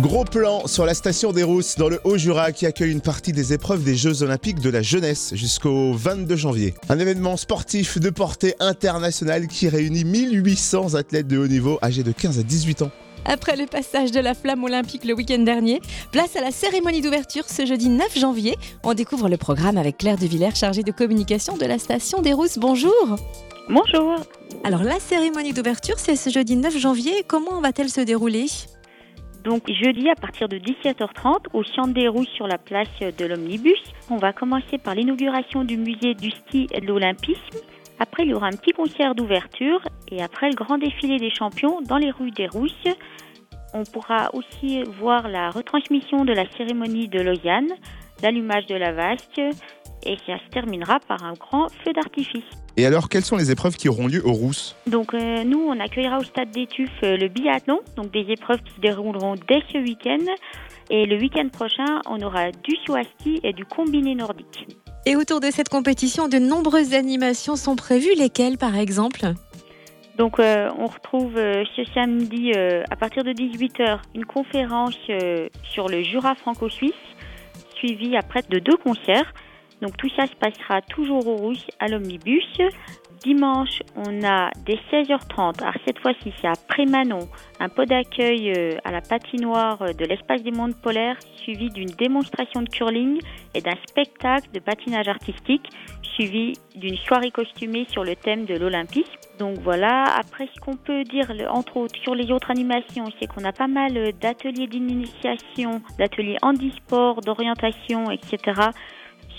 Gros plan sur la station des Rousses dans le Haut-Jura qui accueille une partie des épreuves des Jeux Olympiques de la jeunesse jusqu'au 22 janvier. Un événement sportif de portée internationale qui réunit 1800 athlètes de haut niveau âgés de 15 à 18 ans. Après le passage de la flamme olympique le week-end dernier, place à la cérémonie d'ouverture ce jeudi 9 janvier. On découvre le programme avec Claire de Villers, chargée de communication de la station des Rousses. Bonjour Bonjour Alors la cérémonie d'ouverture, c'est ce jeudi 9 janvier. Comment va-t-elle se dérouler? Donc jeudi à partir de 17h30 au Centre des Rousses sur la place de l'Omnibus. On va commencer par l'inauguration du musée du ski et de l'Olympisme. Après, il y aura un petit concert d'ouverture et après le grand défilé des champions dans les rues des Rousses. On pourra aussi voir la retransmission de la cérémonie de Lausanne, l'allumage de la vasque et ça se terminera par un grand feu d'artifice. Et alors, quelles sont les épreuves qui auront lieu aux Rousses Donc euh, nous, on accueillera au stade des Tuffes euh, le biathlon, donc des épreuves qui se dérouleront dès ce week-end. Et le week-end prochain, on aura du ski et du combiné nordique. Et autour de cette compétition, de nombreuses animations sont prévues. Lesquelles, par exemple? Donc euh, on retrouve euh, ce samedi euh, à partir de 18h une conférence euh, sur le Jura franco-suisse, suivie après de deux concerts. Donc tout ça se passera toujours au Rousse à l'Omnibus. Dimanche, on a dès 16h30, alors cette fois-ci c'est à Prémanon, un pot d'accueil euh, à la patinoire de l'espace des mondes polaires, suivi d'une démonstration de curling et d'un spectacle de patinage artistique, suivi d'une soirée costumée sur le thème de l'Olympisme. Donc voilà, après ce qu'on peut dire, entre autres, sur les autres animations, c'est qu'on a pas mal euh, d'ateliers d'initiation, d'ateliers handisport, d'orientation, etc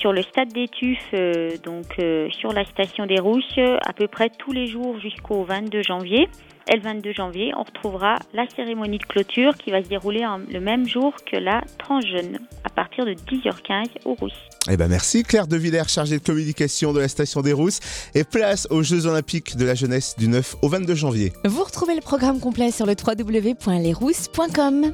sur le stade des Tuffes, euh, donc euh, sur la station des Rousses, à peu près tous les jours jusqu'au 22 janvier. Et le 22 janvier, on retrouvera la cérémonie de clôture qui va se dérouler en- le même jour que la Transjeune, à partir de 10h15 aux Rousses. Eh ben merci Claire de Villers, chargée de communication de la station des Rousses. Et place aux Jeux Olympiques de la jeunesse du 9 au 22 janvier. Vous retrouvez le programme complet sur le www.lesrousses.com.